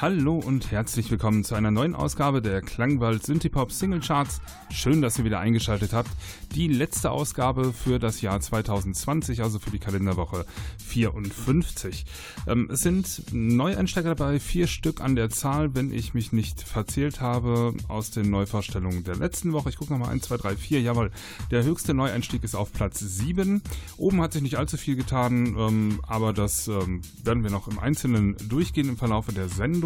Hallo und herzlich willkommen zu einer neuen Ausgabe der Klangwald Synthipop Single Charts. Schön, dass ihr wieder eingeschaltet habt. Die letzte Ausgabe für das Jahr 2020, also für die Kalenderwoche 54. Ähm, es sind Neueinsteiger dabei, vier Stück an der Zahl, wenn ich mich nicht verzählt habe, aus den Neuvorstellungen der letzten Woche. Ich gucke nochmal 1, 2, 3, 4. Jawohl, der höchste Neueinstieg ist auf Platz 7. Oben hat sich nicht allzu viel getan, ähm, aber das ähm, werden wir noch im Einzelnen durchgehen im Verlauf der Sendung.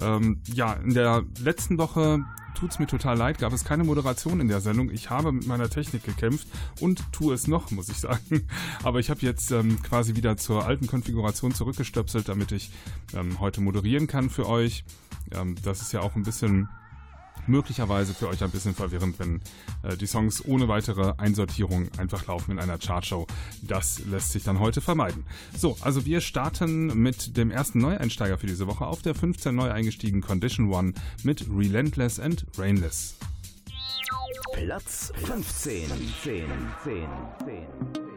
Ähm, ja, in der letzten Woche tut es mir total leid, gab es keine Moderation in der Sendung. Ich habe mit meiner Technik gekämpft und tue es noch, muss ich sagen. Aber ich habe jetzt ähm, quasi wieder zur alten Konfiguration zurückgestöpselt, damit ich ähm, heute moderieren kann für euch. Ähm, das ist ja auch ein bisschen möglicherweise für euch ein bisschen verwirrend, wenn äh, die Songs ohne weitere Einsortierung einfach laufen in einer Chartshow. Das lässt sich dann heute vermeiden. So, also wir starten mit dem ersten Neueinsteiger für diese Woche auf der 15 neu eingestiegen Condition One mit Relentless and Rainless. Platz 15. 10, 10, 10.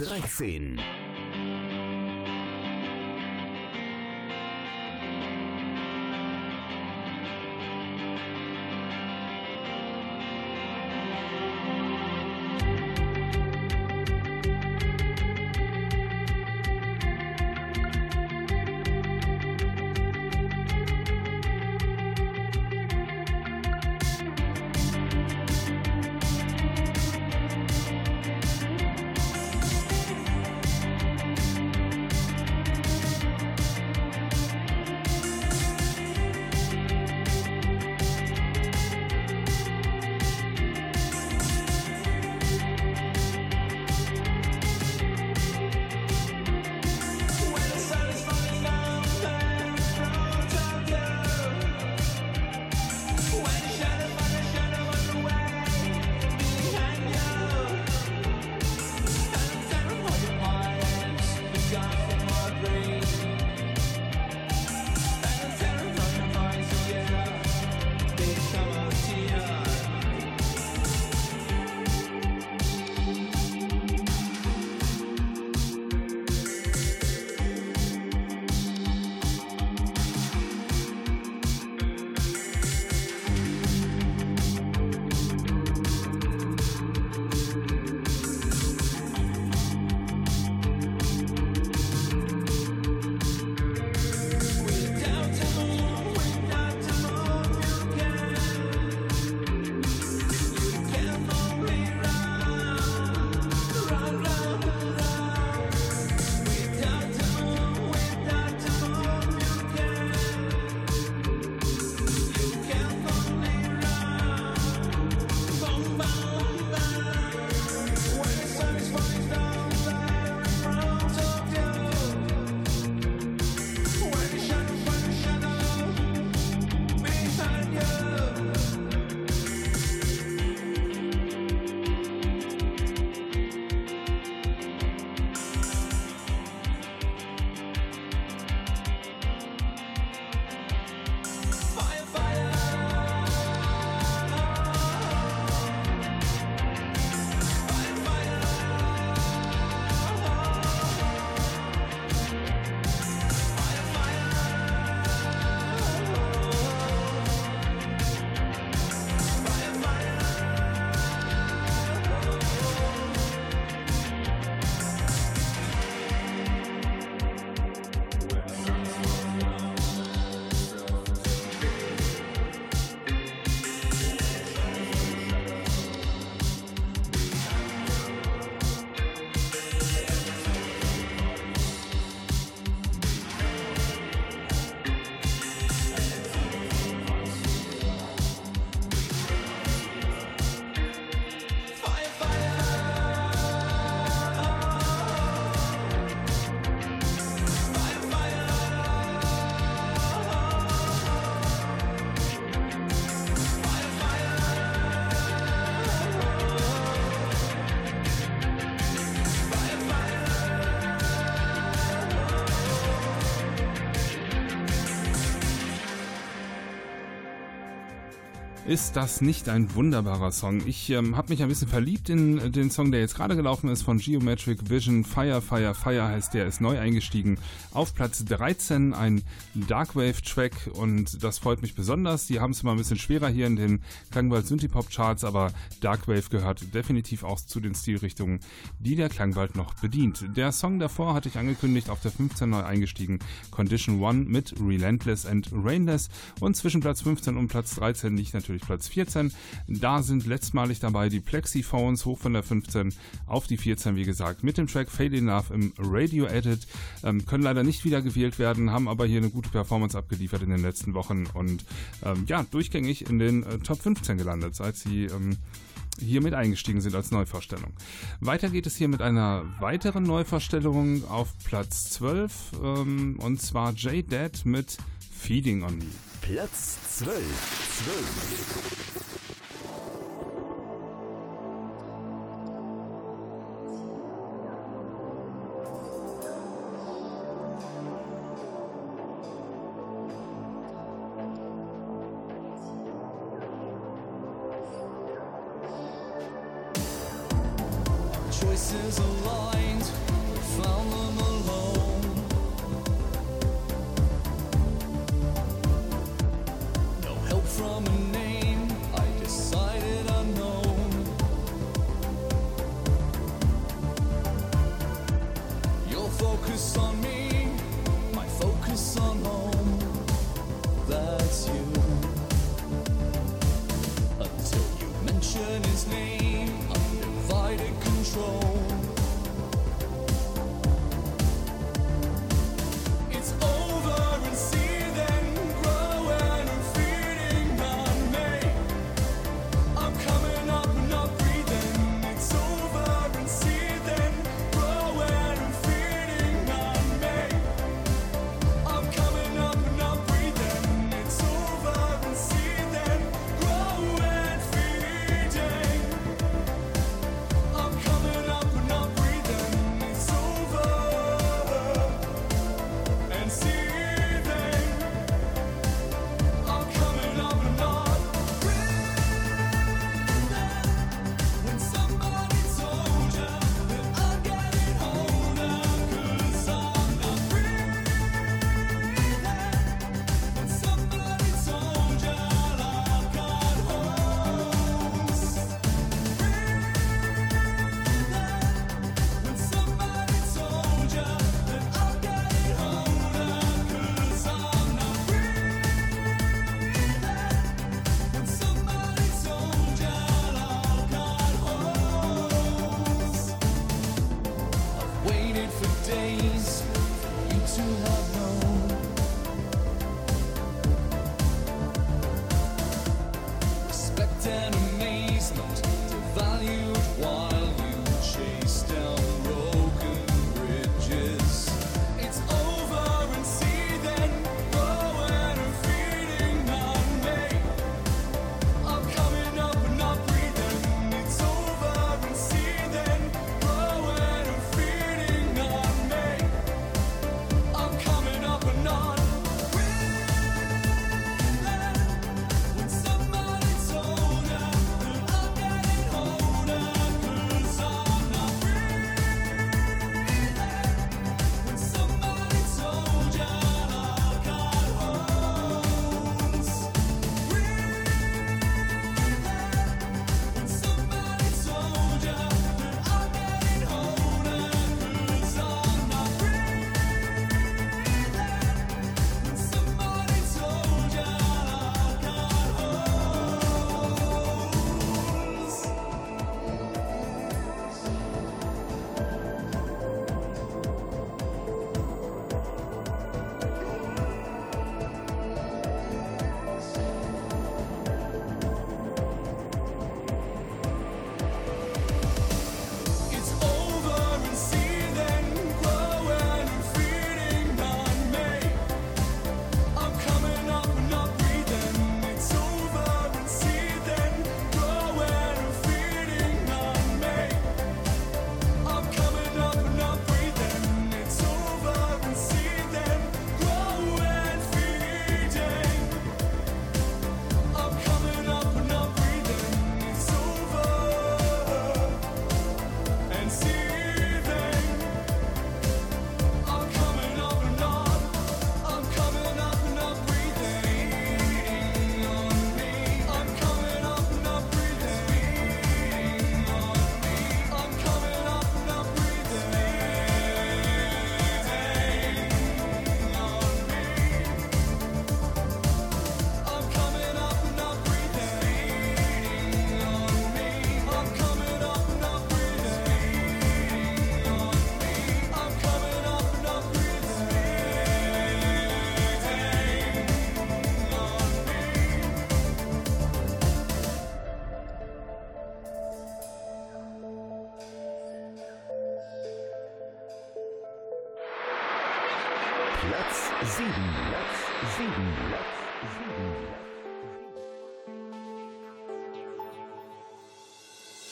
13. Ist das nicht ein wunderbarer Song? Ich ähm, habe mich ein bisschen verliebt in äh, den Song, der jetzt gerade gelaufen ist von Geometric Vision. Fire, Fire, Fire heißt der, ist neu eingestiegen. Auf Platz 13 ein Darkwave-Track und das freut mich besonders. Die haben es immer ein bisschen schwerer hier in den Klangwald Synthipop Charts, aber Darkwave gehört definitiv auch zu den Stilrichtungen, die der Klangwald noch bedient. Der Song davor hatte ich angekündigt, auf der 15 neu eingestiegen. Condition 1 mit Relentless and Rainless und zwischen Platz 15 und Platz 13 liegt natürlich Platz 14. Da sind letztmalig dabei die Plexiphones hoch von der 15 auf die 14, wie gesagt, mit dem Track Fade Enough im Radio Edit. Ähm, können leider nicht wieder gewählt werden, haben aber hier eine gute Performance abgeliefert in den letzten Wochen und ähm, ja, durchgängig in den äh, Top 15 gelandet, seit sie ähm, hier mit eingestiegen sind als Neuvorstellung. Weiter geht es hier mit einer weiteren Neuvorstellung auf Platz 12 ähm, und zwar J-Dad mit Feeding on Me. Platz 12. 12.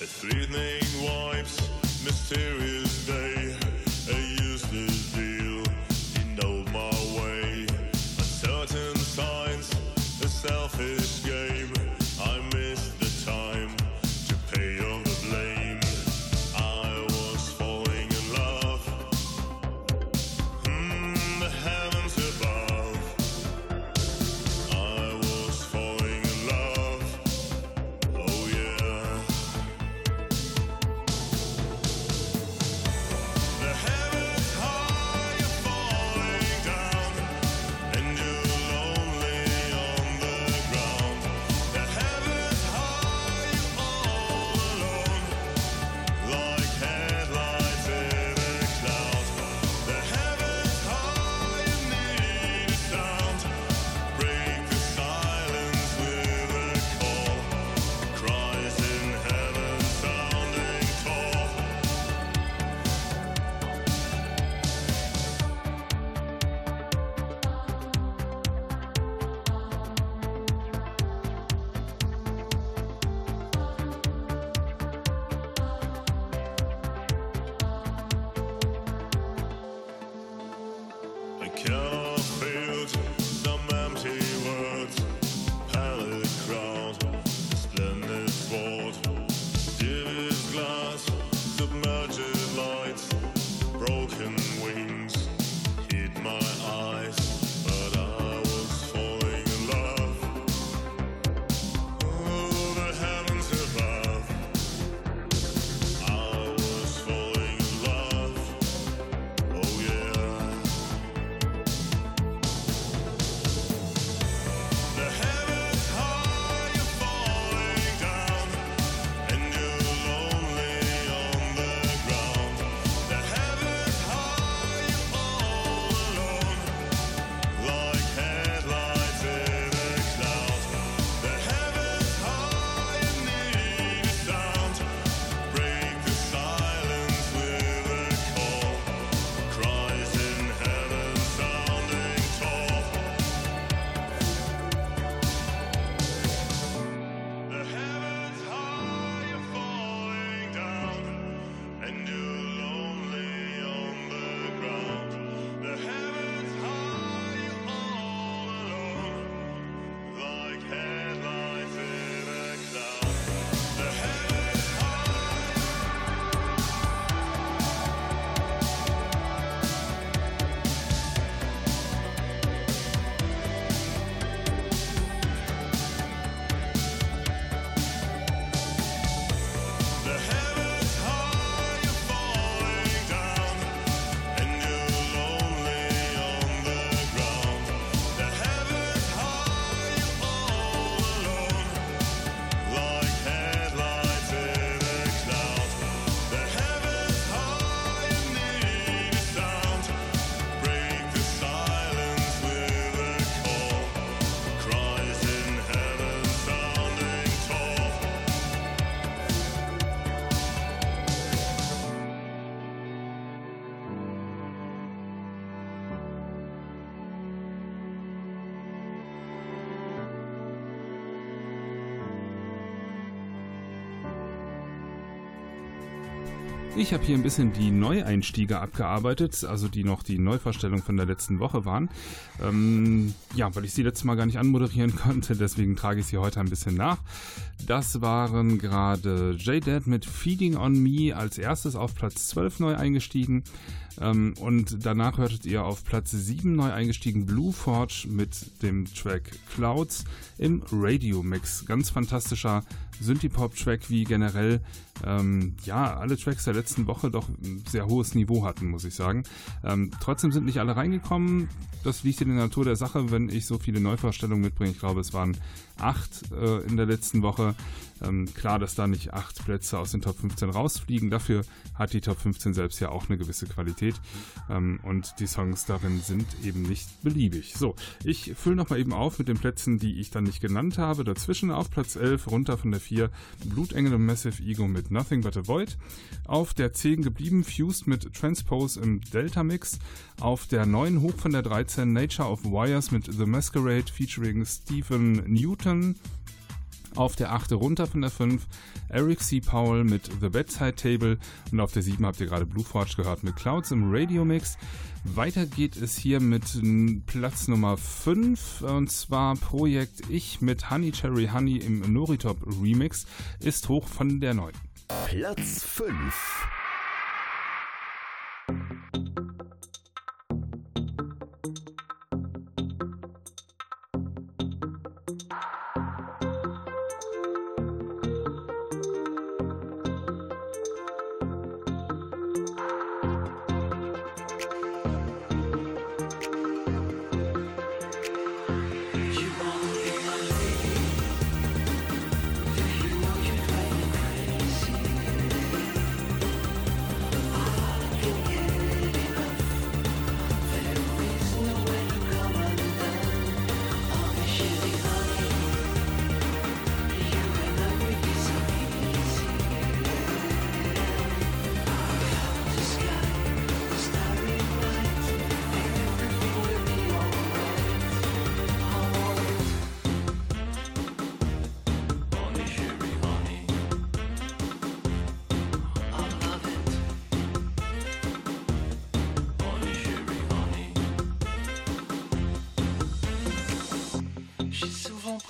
A fleeting wipes, mysterious day. Ich habe hier ein bisschen die Neueinstiege abgearbeitet, also die noch die Neuvorstellung von der letzten Woche waren. Ähm, ja, weil ich sie letztes Mal gar nicht anmoderieren konnte, deswegen trage ich sie heute ein bisschen nach. Das waren gerade J-Dad mit Feeding on Me als erstes auf Platz 12 neu eingestiegen. Ähm, und danach hörtet ihr auf Platz 7 neu eingestiegen Blue Forge mit dem Track Clouds im Radio Mix. Ganz fantastischer Synthie-Pop-Track, wie generell ähm, ja alle Tracks der letzten Woche doch ein sehr hohes Niveau hatten, muss ich sagen. Ähm, trotzdem sind nicht alle reingekommen. Das liegt in der Natur der Sache, wenn ich so viele Neuvorstellungen mitbringe. Ich glaube, es waren acht äh, in der letzten Woche. Ähm, klar, dass da nicht acht Plätze aus den Top 15 rausfliegen. Dafür hat die Top 15 selbst ja auch eine gewisse Qualität. Ähm, und die Songs darin sind eben nicht beliebig. So, ich fülle nochmal eben auf mit den Plätzen, die ich dann nicht genannt habe. Dazwischen auf Platz 11, runter von der 4, Blutengel und Massive Ego mit Nothing But a Void. Auf der 10 geblieben, Fused mit Transpose im Delta Mix. Auf der 9 hoch von der 13, Nature of Wires mit The Masquerade featuring Stephen Newton. Auf der 8 runter von der 5 Eric C. Powell mit The Bedside Table und auf der 7 habt ihr gerade Blue Forge gehört mit Clouds im Radio Mix. Weiter geht es hier mit Platz Nummer 5 und zwar Projekt Ich mit Honey Cherry Honey im Noritop Remix ist hoch von der 9. Platz 5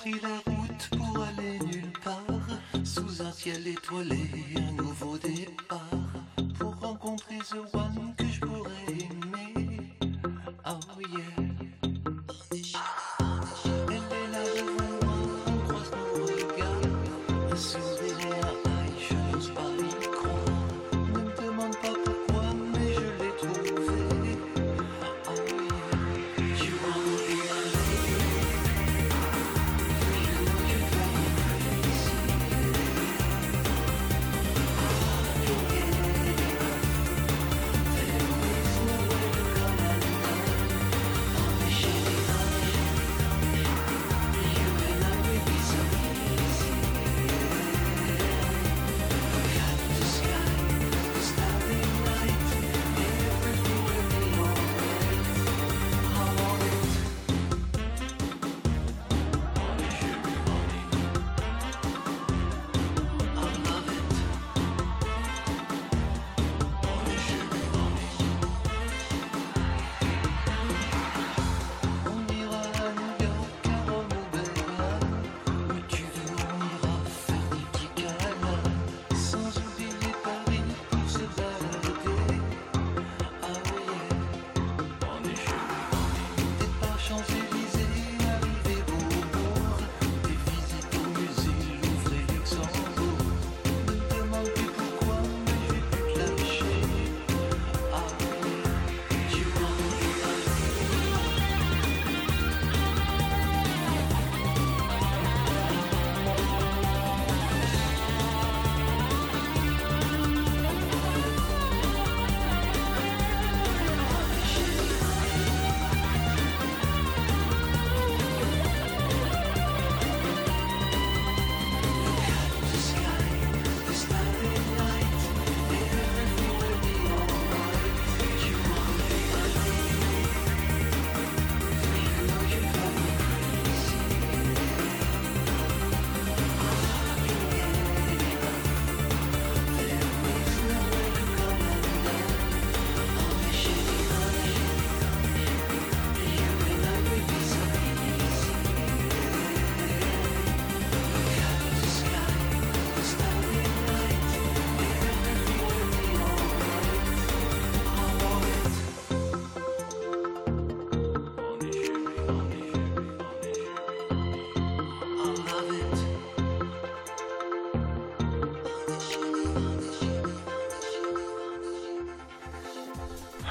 pris la route pour aller nulle part sous un ciel étoilé.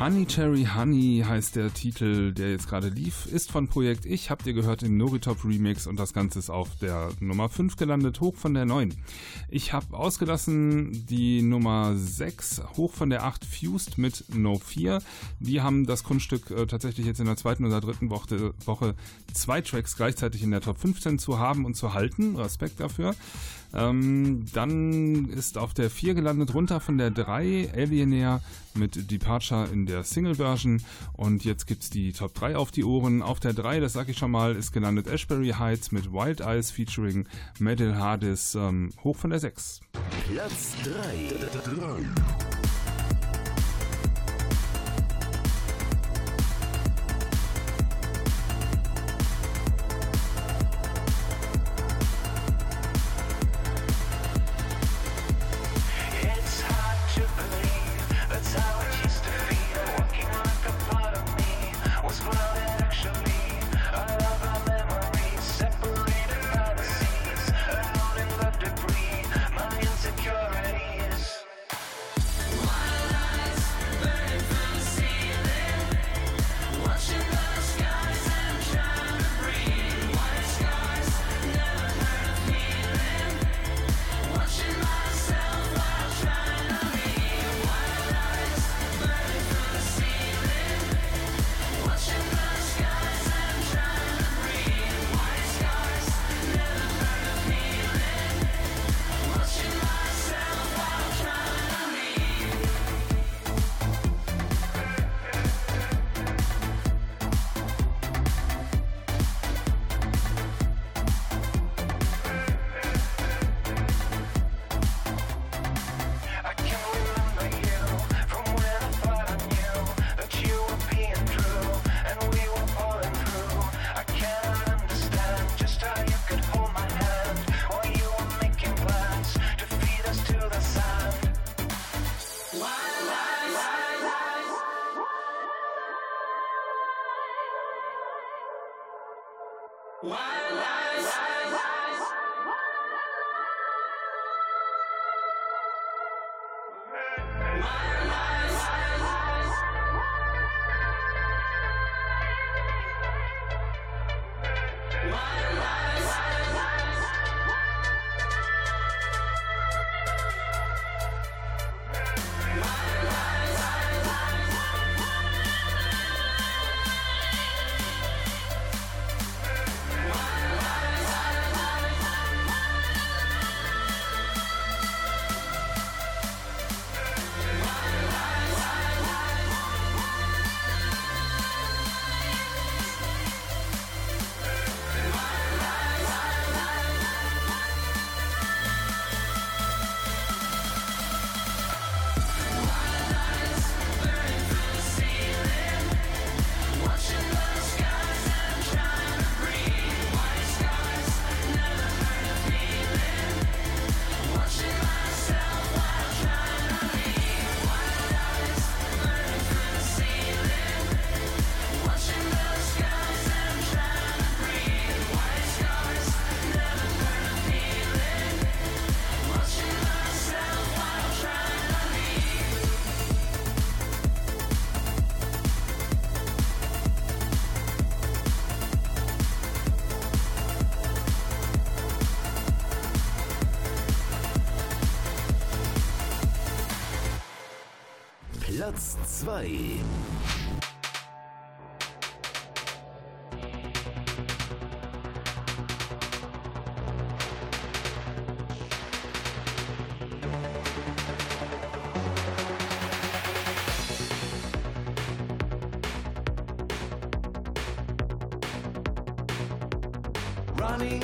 Honey Cherry Honey heißt der Titel, der jetzt gerade lief, ist von Projekt Ich, habt ihr gehört im Noritop Remix und das Ganze ist auf der Nummer 5 gelandet, hoch von der 9. Ich habe ausgelassen die Nummer 6, hoch von der 8 Fused mit No 4. Die haben das Kunststück äh, tatsächlich jetzt in der zweiten oder dritten Woche, Woche zwei Tracks gleichzeitig in der Top 15 zu haben und zu halten. Respekt dafür. Ähm, dann ist auf der 4 gelandet, runter von der 3 Alienair mit Departure in der Single-Version. Und jetzt gibt es die Top 3 auf die Ohren. Auf der 3, das sage ich schon mal, ist gelandet Ashbury Heights mit Wild Eyes featuring Metal Hardis ähm, hoch von der 6. Platz 3. Wild lives. 2. Running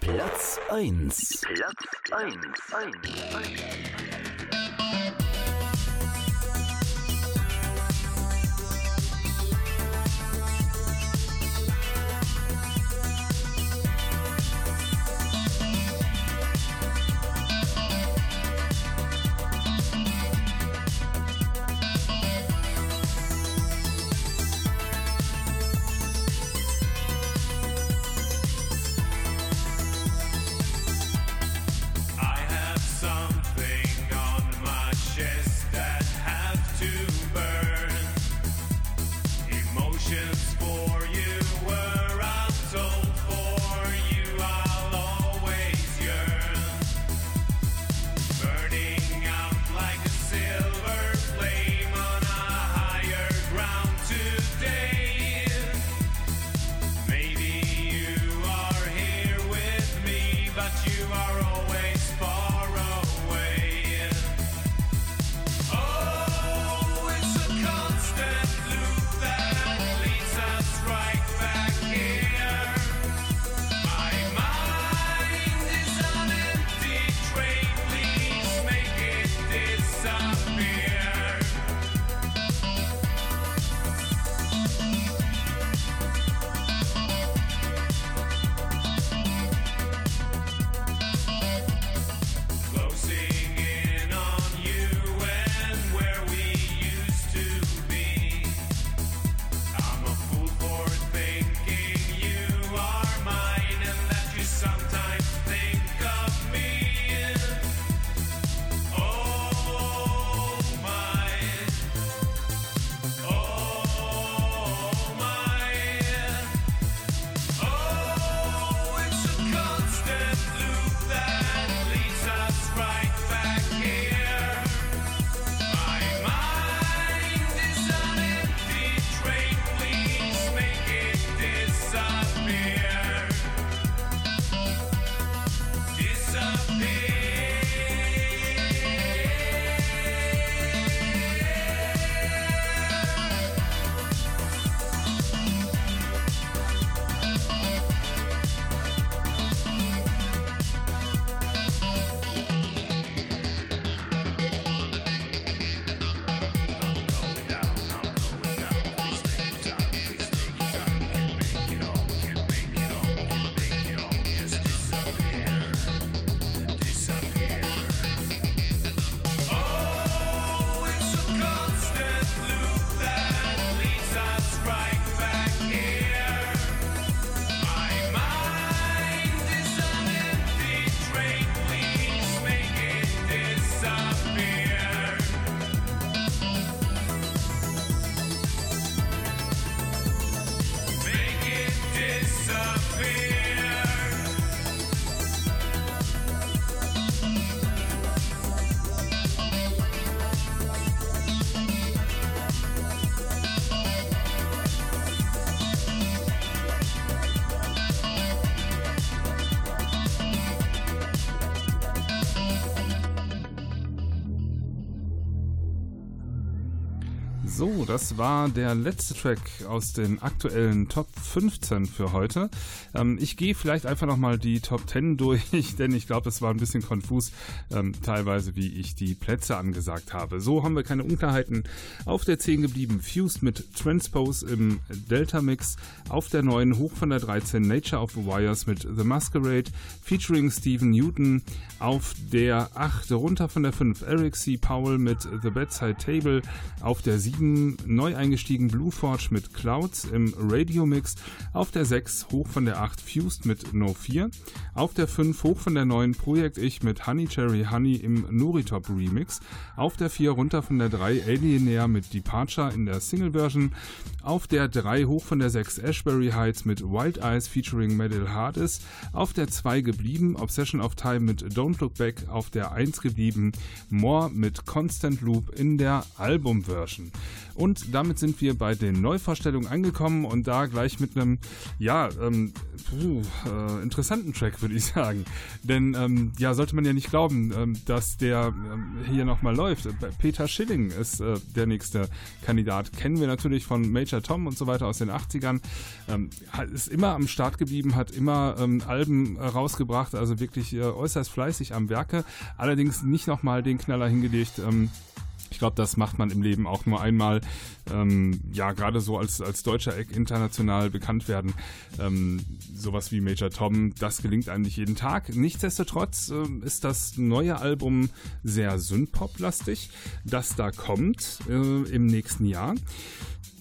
Platz 1. Platz 1. 1, 1. So, das war der letzte Track aus den aktuellen Top 15 für heute. Ähm, ich gehe vielleicht einfach nochmal die Top 10 durch, denn ich glaube, es war ein bisschen konfus, ähm, teilweise wie ich die Plätze angesagt habe. So haben wir keine Unklarheiten. Auf der 10 geblieben, Fused mit Transpose im Delta Mix. Auf der 9 hoch von der 13 Nature of the Wires mit The Masquerade featuring Stephen Newton. Auf der 8 runter von der 5 Eric C. Powell mit The Bedside Table. Auf der 7 neu eingestiegen Blue Forge mit Clouds im Radio Mix. Auf der 6 hoch von der 8 Fused mit No 4. Auf der 5 hoch von der 9 Projekt Ich mit Honey Cherry Honey im Noritop Remix. Auf der 4 runter von der 3 Alienair mit Departure in der Single Version. Auf der 3 hoch von der 6 Ashbury Heights mit Wild Eyes featuring Metal Hardest. Auf der 2 geblieben Obsession of Time mit Don't Look Back. Auf der 1 geblieben More mit Constant Loop in der Album Version. Und damit sind wir bei den Neuvorstellungen angekommen und da gleich mit einem, ja, ähm, puh, äh, interessanten Track, würde ich sagen. Denn, ähm, ja, sollte man ja nicht glauben, ähm, dass der ähm, hier nochmal läuft. Peter Schilling ist äh, der nächste Kandidat. Kennen wir natürlich von Major Tom und so weiter aus den 80ern. Ähm, ist immer am Start geblieben, hat immer ähm, Alben äh, rausgebracht, also wirklich äh, äußerst fleißig am Werke. Allerdings nicht nochmal den Knaller hingelegt. Ich glaube, das macht man im Leben auch nur einmal. Ähm, ja, gerade so als, als Deutscher international bekannt werden. Ähm, sowas wie Major Tom, das gelingt eigentlich jeden Tag. Nichtsdestotrotz äh, ist das neue Album sehr Synthpop-lastig, das da kommt äh, im nächsten Jahr.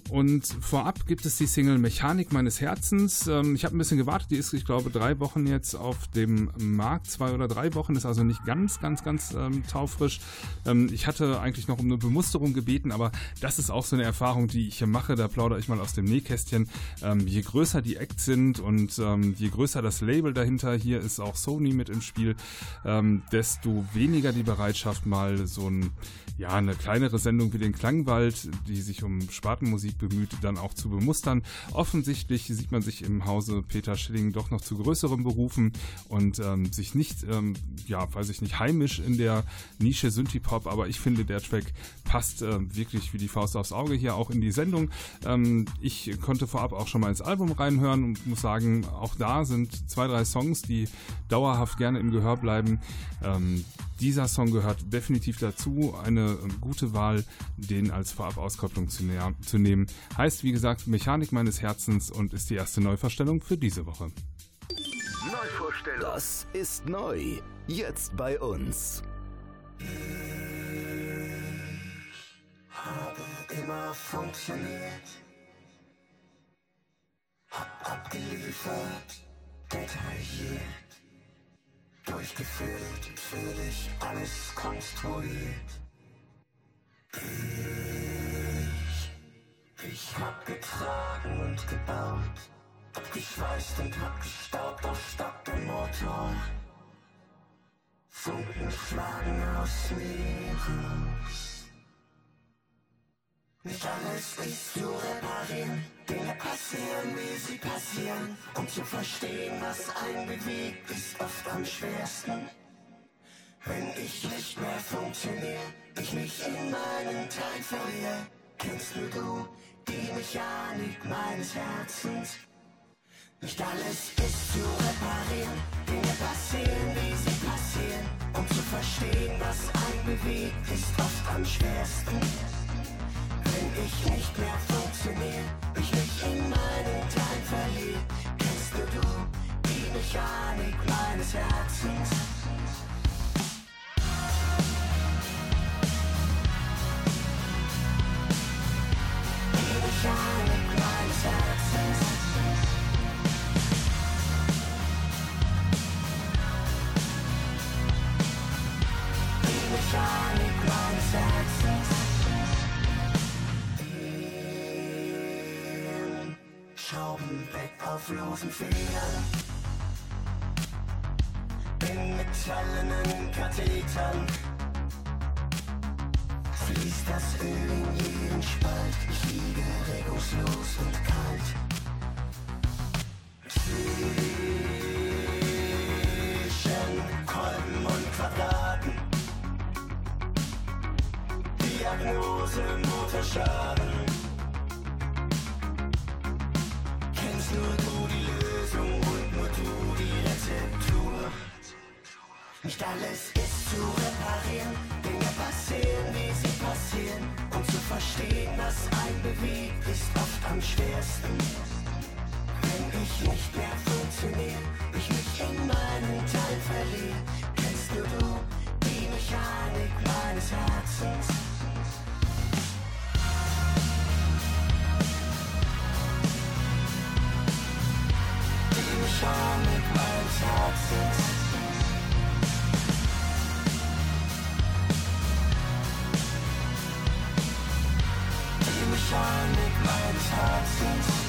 Und vorab gibt es die Single Mechanik meines Herzens. Ähm, ich habe ein bisschen gewartet, die ist, ich glaube, drei Wochen jetzt auf dem Markt. Zwei oder drei Wochen ist also nicht ganz, ganz, ganz ähm, taufrisch. Ähm, ich hatte eigentlich noch um eine Bemusterung gebeten, aber das ist auch so eine Erfahrung, die ich hier mache. Da plaudere ich mal aus dem Nähkästchen. Ähm, je größer die Acts sind und ähm, je größer das Label dahinter, hier ist auch Sony mit im Spiel, ähm, desto weniger die Bereitschaft, mal so ein, ja, eine kleinere Sendung wie den Klangwald, die sich um Spartenmusik bemüht, dann auch zu bemustern. Offensichtlich sieht man sich im Hause Peter Schilling doch noch zu größeren Berufen und ähm, sich nicht, ähm, ja, weiß ich nicht, heimisch in der Nische Synthie-Pop, aber ich finde, der Track passt äh, wirklich wie die Faust aufs Auge hier auch in die Sendung. Ähm, ich konnte vorab auch schon mal ins Album reinhören und muss sagen, auch da sind zwei, drei Songs, die dauerhaft gerne im Gehör bleiben. Ähm, dieser Song gehört definitiv dazu. Eine ähm, gute Wahl, den als Vorab-Auskopplung zu, zu nehmen. Heißt, wie gesagt, Mechanik meines Herzens und ist die erste Neuverstellung für diese Woche. Neuvorstellung. Das ist neu. Jetzt bei uns. Ich habe immer funktioniert. Hab abgeliefert, detailliert. Durchgeführt und für dich alles konstruiert. Ich hab getragen und gebaut, abgeschweißt und hab gestaubt aus Stadt und Motor. Funken schlagen aus mir raus. Nicht alles ist zu reparieren, Dinge passieren, wie sie passieren. Um zu verstehen, was einen bewegt, ist oft am schwersten. Wenn ich nicht mehr funktioniere, ich mich in meinen Teil verliere, kennst nur du die Mechanik meines Herzens. Nicht alles ist zu reparieren, Dinge passieren, wie sie passieren. Um zu verstehen, was einen bewegt, ist oft am schwersten. Wenn ich nicht mehr funktioniere, ich mich in meinen Teil verliere, kennst du du die Mechanik meines Herzens. Weg auf losen Federn. In metallenen Kathetern fließt das Öl in jeden Spalt. Ich liege regungslos und kalt. Zwischen Kolben und Quadraten. Diagnose Motorschaden. Am schwersten. Mechanik meines Herzens. Bau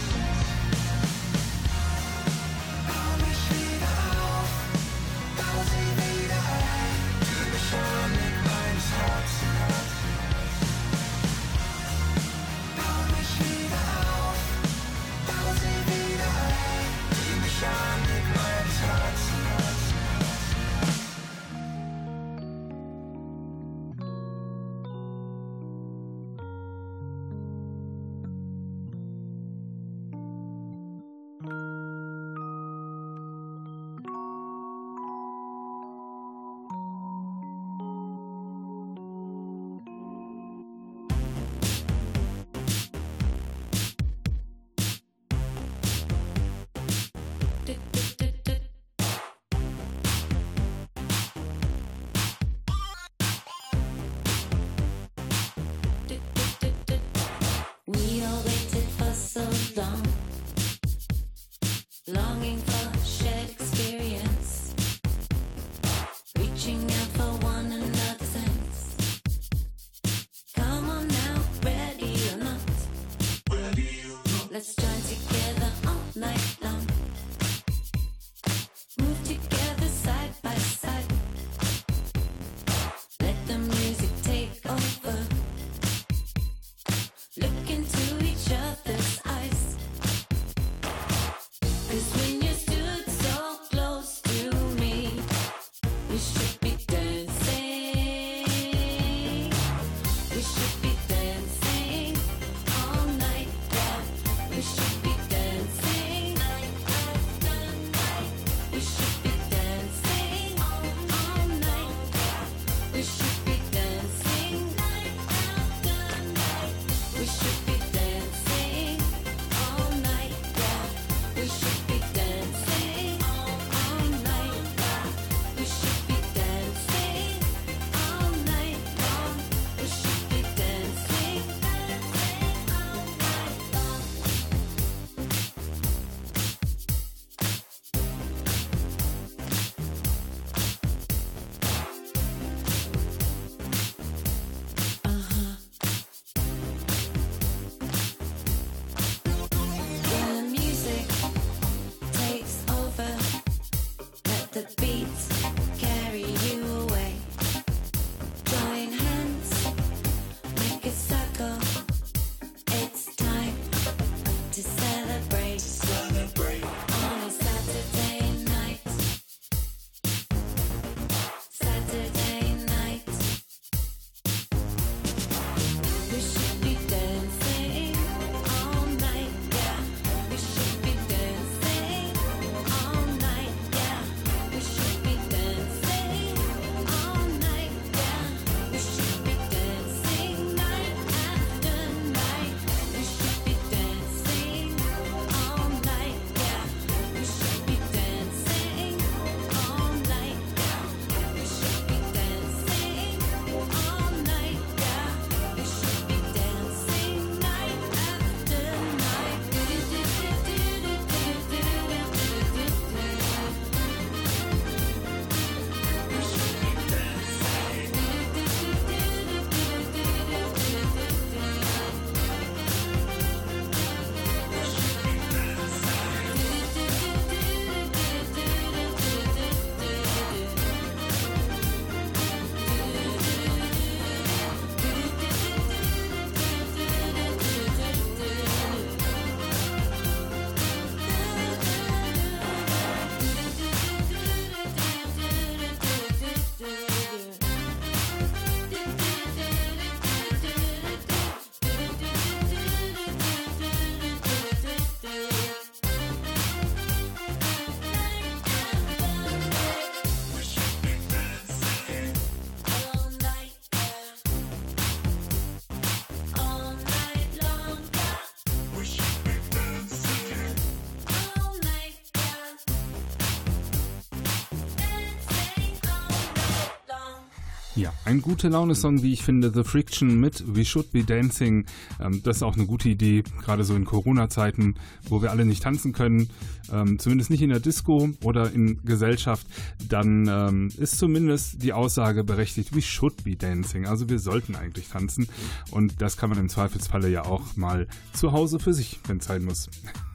ein gute Laune-Song, wie ich finde, The Friction mit We Should Be Dancing. Ähm, das ist auch eine gute Idee, gerade so in Corona-Zeiten, wo wir alle nicht tanzen können, ähm, zumindest nicht in der Disco oder in Gesellschaft, dann ähm, ist zumindest die Aussage berechtigt, We should be dancing. Also wir sollten eigentlich tanzen und das kann man im Zweifelsfalle ja auch mal zu Hause für sich, wenn es sein muss.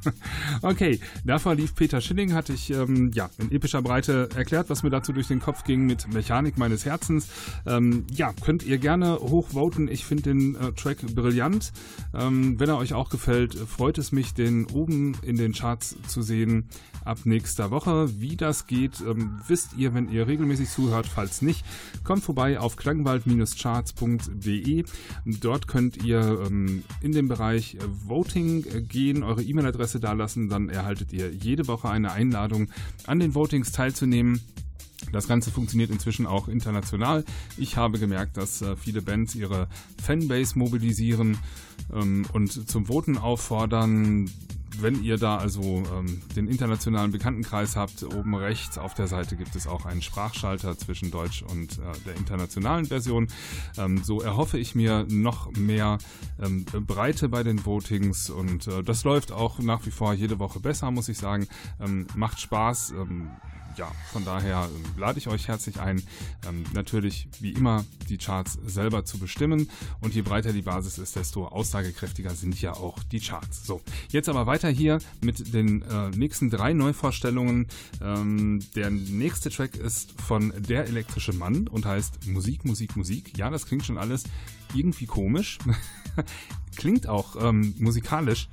okay, davor lief Peter Schilling, hatte ich ähm, ja in epischer Breite erklärt, was mir dazu durch den Kopf ging mit Mechanik meines Herzens. Ähm, ja, könnt ihr gerne hochvoten. Ich finde den äh, Track brillant. Ähm, wenn er euch auch gefällt, freut es mich, den oben in den Charts zu sehen ab nächster Woche. Wie das geht, ähm, wisst ihr, wenn ihr regelmäßig zuhört. Falls nicht, kommt vorbei auf klangwald-charts.de. Dort könnt ihr ähm, in den Bereich Voting gehen, eure E-Mail-Adresse dalassen. Dann erhaltet ihr jede Woche eine Einladung, an den Votings teilzunehmen. Das Ganze funktioniert inzwischen auch international. Ich habe gemerkt, dass äh, viele Bands ihre Fanbase mobilisieren ähm, und zum Voten auffordern. Wenn ihr da also ähm, den internationalen Bekanntenkreis habt, oben rechts auf der Seite gibt es auch einen Sprachschalter zwischen Deutsch und äh, der internationalen Version. Ähm, so erhoffe ich mir noch mehr Breite bei den Votings und äh, das läuft auch nach wie vor jede Woche besser, muss ich sagen. Macht Spaß ja, von daher ähm, lade ich euch herzlich ein, ähm, natürlich wie immer die Charts selber zu bestimmen. Und je breiter die Basis ist, desto aussagekräftiger sind ja auch die Charts. So, jetzt aber weiter hier mit den äh, nächsten drei Neuvorstellungen. Ähm, der nächste Track ist von Der elektrische Mann und heißt Musik, Musik, Musik. Ja, das klingt schon alles irgendwie komisch. klingt auch ähm, musikalisch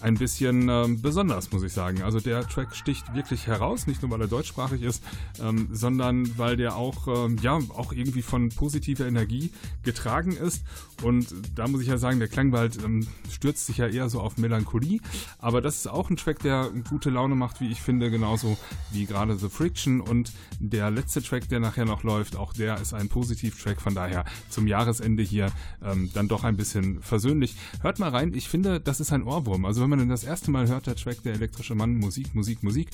ein bisschen ähm, besonders, muss ich sagen. Also der Track sticht wirklich heraus, nicht nur weil er deutschsprachig ist, ähm, sondern weil der auch, ähm, ja, auch irgendwie von positiver Energie getragen ist. Und da muss ich ja sagen, der Klangwald ähm, stürzt sich ja eher so auf Melancholie. Aber das ist auch ein Track, der gute Laune macht, wie ich finde, genauso wie gerade The Friction. Und der letzte Track, der nachher noch läuft, auch der ist ein Positiv-Track. Von daher zum Jahresende hier ähm, dann doch ein bisschen versöhnlich. Hört mal rein, ich finde, das ist ein Ohrwurm. Also wenn man das erste Mal hört, der Track Der elektrische Mann, Musik, Musik, Musik,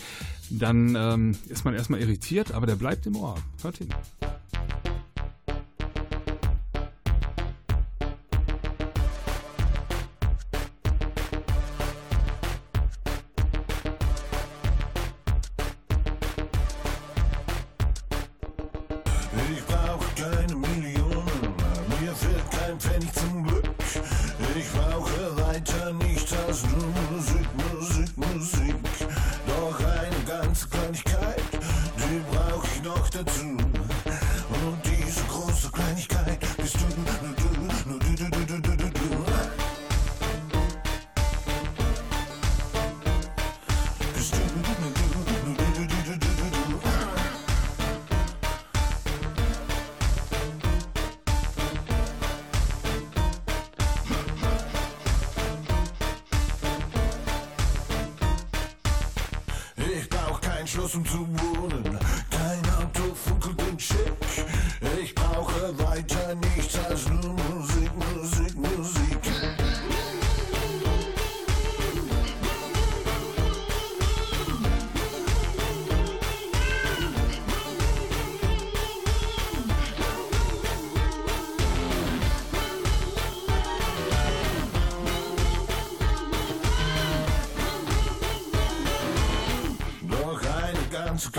dann ähm, ist man erstmal irritiert, aber der bleibt im Ohr. Hört hin. listen to zu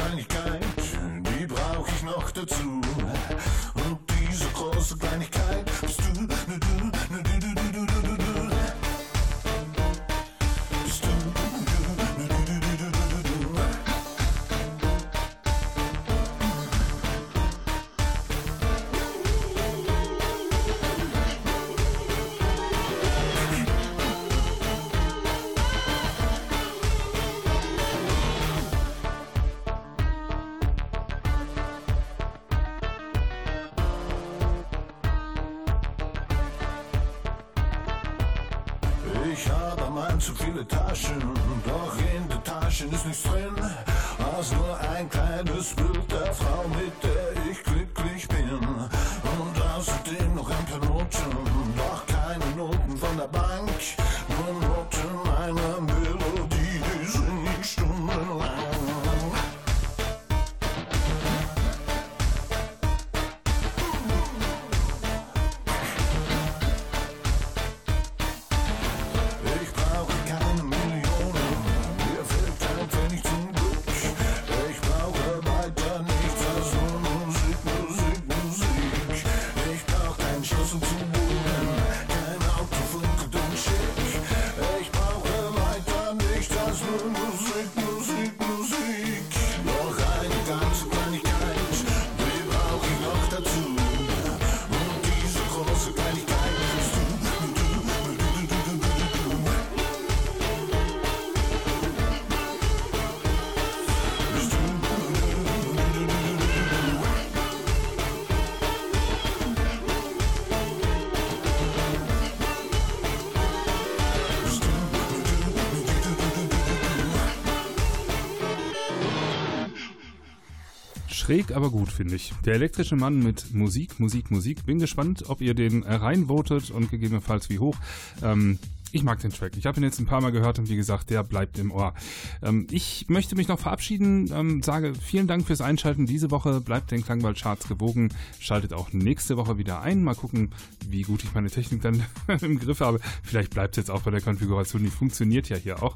Schräg, aber gut, finde ich. Der elektrische Mann mit Musik, Musik, Musik. Bin gespannt, ob ihr den reinvotet und gegebenenfalls wie hoch. Ähm, ich mag den Track. Ich habe ihn jetzt ein paar Mal gehört und wie gesagt, der bleibt im Ohr. Ähm, ich möchte mich noch verabschieden, ähm, sage vielen Dank fürs Einschalten. Diese Woche bleibt den Klangwald-Charts gewogen. Schaltet auch nächste Woche wieder ein. Mal gucken, wie gut ich meine Technik dann im Griff habe. Vielleicht bleibt es jetzt auch bei der Konfiguration. Die funktioniert ja hier auch.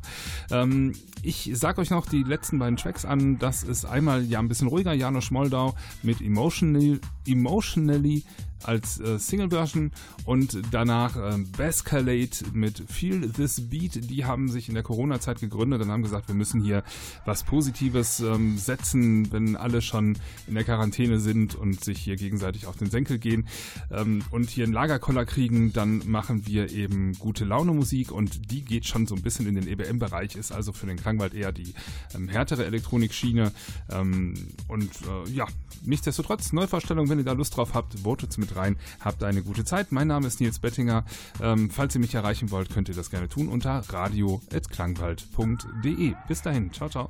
Ähm, ich sage euch noch die letzten beiden Tracks an. Das ist einmal ja ein bisschen ruhiger, Janusz Moldau mit Emotionally, Emotionally als äh, Single-Version und danach äh, Bascalade mit Feel This Beat. Die haben sich in der Corona-Zeit gegründet und haben gesagt, wir müssen hier was Positives ähm, setzen, wenn alle schon in der Quarantäne sind und sich hier gegenseitig auf den Senkel gehen ähm, und hier einen Lagerkoller kriegen, dann machen wir eben gute Laune Musik und die geht schon so ein bisschen in den EBM-Bereich, ist also für den Klangwald eher die ähm, härtere Elektronikschiene ähm, und äh, ja, nichtsdestotrotz, Neuvorstellung, wenn ihr da Lust drauf habt, votet mit rein. Habt eine gute Zeit. Mein Name ist Nils Bettinger. Ähm, falls ihr mich erreichen wollt, könnt ihr das gerne tun unter radio.klangwald.de. Bis dahin. Ciao, ciao.